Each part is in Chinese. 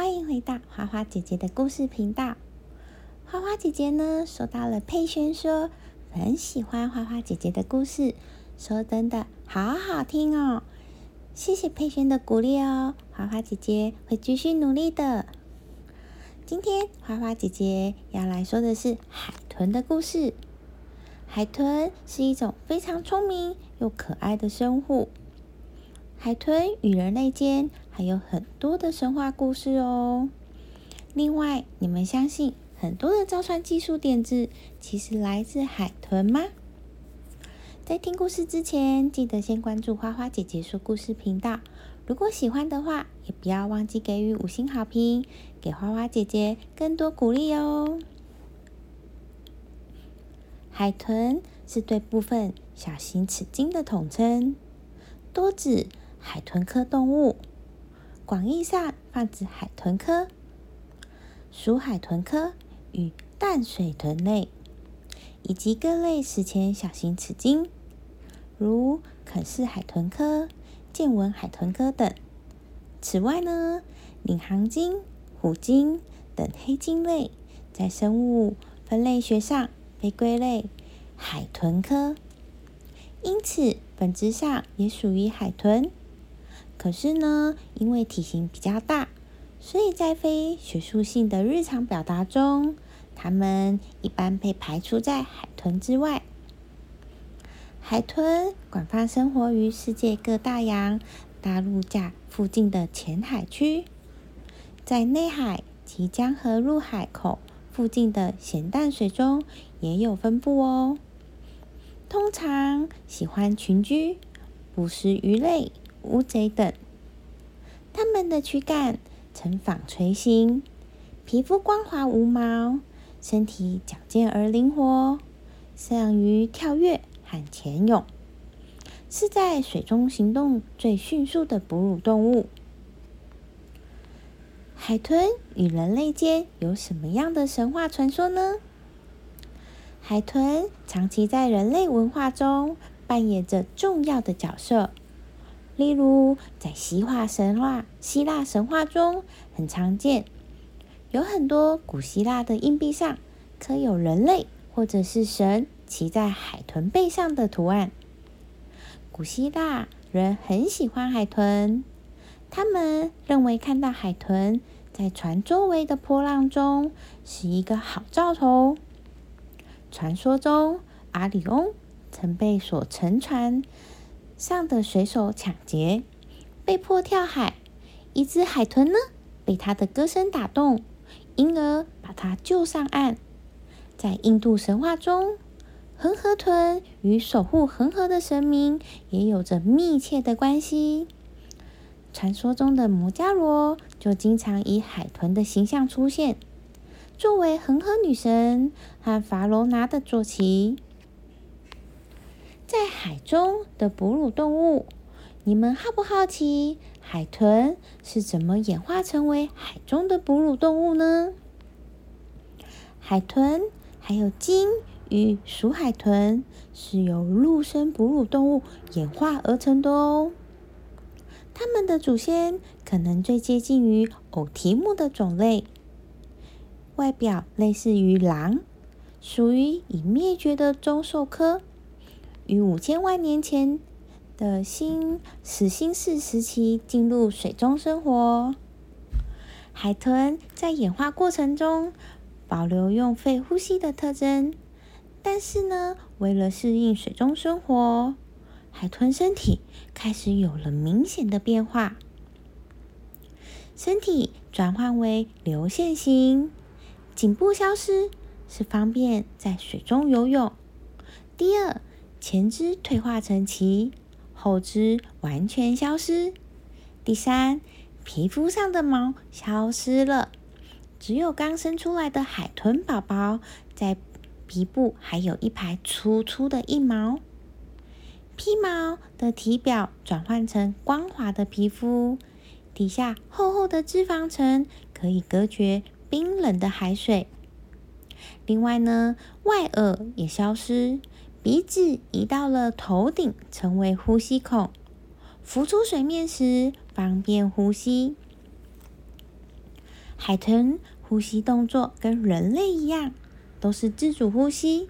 欢迎回到花花姐姐的故事频道。花花姐姐呢，收到了佩萱说很喜欢花花姐姐的故事，说真的好好听哦。谢谢佩萱的鼓励哦，花花姐姐会继续努力的。今天花花姐姐要来说的是海豚的故事。海豚是一种非常聪明又可爱的生物。海豚与人类间还有很多的神话故事哦。另外，你们相信很多的造船技术点子其实来自海豚吗？在听故事之前，记得先关注花花姐姐说故事频道。如果喜欢的话，也不要忘记给予五星好评，给花花姐姐更多鼓励哦。海豚是对部分小型齿鲸的统称，多指海豚科动物，广义上泛指海豚科、属海豚科与淡水豚类，以及各类史前小型齿鲸，如肯氏海豚科、剑吻海豚科等。此外呢，领航鲸、虎鲸等黑鲸类，在生物分类学上。被归类海豚科，因此本质上也属于海豚。可是呢，因为体型比较大，所以在非学术性的日常表达中，它们一般被排除在海豚之外。海豚广泛生活于世界各大洋、大陆架附近的浅海区，在内海及江河入海口。附近的咸淡水中也有分布哦。通常喜欢群居，捕食鱼类、乌贼等。它们的躯干呈纺锤形，皮肤光滑无毛，身体矫健而灵活，善于跳跃和潜泳，是在水中行动最迅速的哺乳动物。海豚与人类间有什么样的神话传说呢？海豚长期在人类文化中扮演着重要的角色。例如，在希腊神话、希腊神话中很常见，有很多古希腊的硬币上刻有人类或者是神骑在海豚背上的图案。古希腊人很喜欢海豚。他们认为看到海豚在船周围的波浪中是一个好兆头。传说中，阿里翁曾被所乘船上的水手抢劫，被迫跳海。一只海豚呢，被他的歌声打动，因而把他救上岸。在印度神话中，恒河豚与守护恒河的神明也有着密切的关系。传说中的摩伽罗就经常以海豚的形象出现，作为恒河女神和法罗拿的坐骑。在海中的哺乳动物，你们好不好奇海豚是怎么演化成为海中的哺乳动物呢？海豚还有鲸与鼠海豚是由陆生哺乳动物演化而成的哦。它们的祖先可能最接近于偶蹄目的种类，外表类似于狼，属于已灭绝的中兽科，于五千万年前的新始新世时期进入水中生活。海豚在演化过程中保留用肺呼吸的特征，但是呢，为了适应水中生活。海豚身体开始有了明显的变化，身体转换为流线型，颈部消失是方便在水中游泳。第二，前肢退化成鳍，后肢完全消失。第三，皮肤上的毛消失了，只有刚生出来的海豚宝宝在鼻部还有一排粗粗的硬毛。皮毛的体表转换成光滑的皮肤，底下厚厚的脂肪层可以隔绝冰冷的海水。另外呢，外耳也消失，鼻子移到了头顶，成为呼吸孔，浮出水面时方便呼吸。海豚呼吸动作跟人类一样，都是自主呼吸。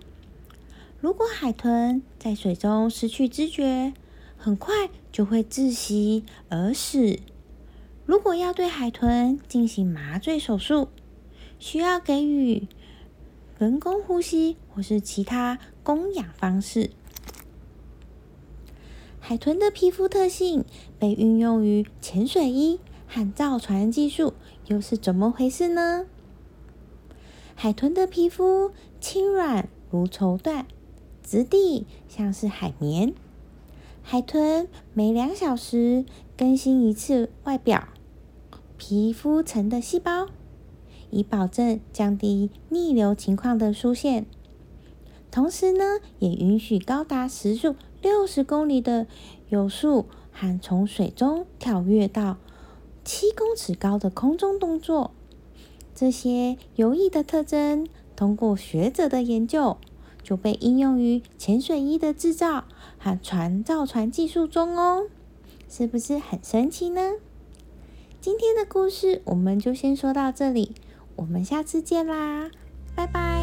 如果海豚在水中失去知觉，很快就会窒息而死。如果要对海豚进行麻醉手术，需要给予人工呼吸或是其他供氧方式。海豚的皮肤特性被运用于潜水衣和造船技术，又是怎么回事呢？海豚的皮肤轻软如绸缎，质地像是海绵。海豚每两小时更新一次外表皮肤层的细胞，以保证降低逆流情况的出现。同时呢，也允许高达时速六十公里的游速和从水中跳跃到七公尺高的空中动作。这些游弋的特征，通过学者的研究。就被应用于潜水衣的制造和船造船技术中哦，是不是很神奇呢？今天的故事我们就先说到这里，我们下次见啦，拜拜。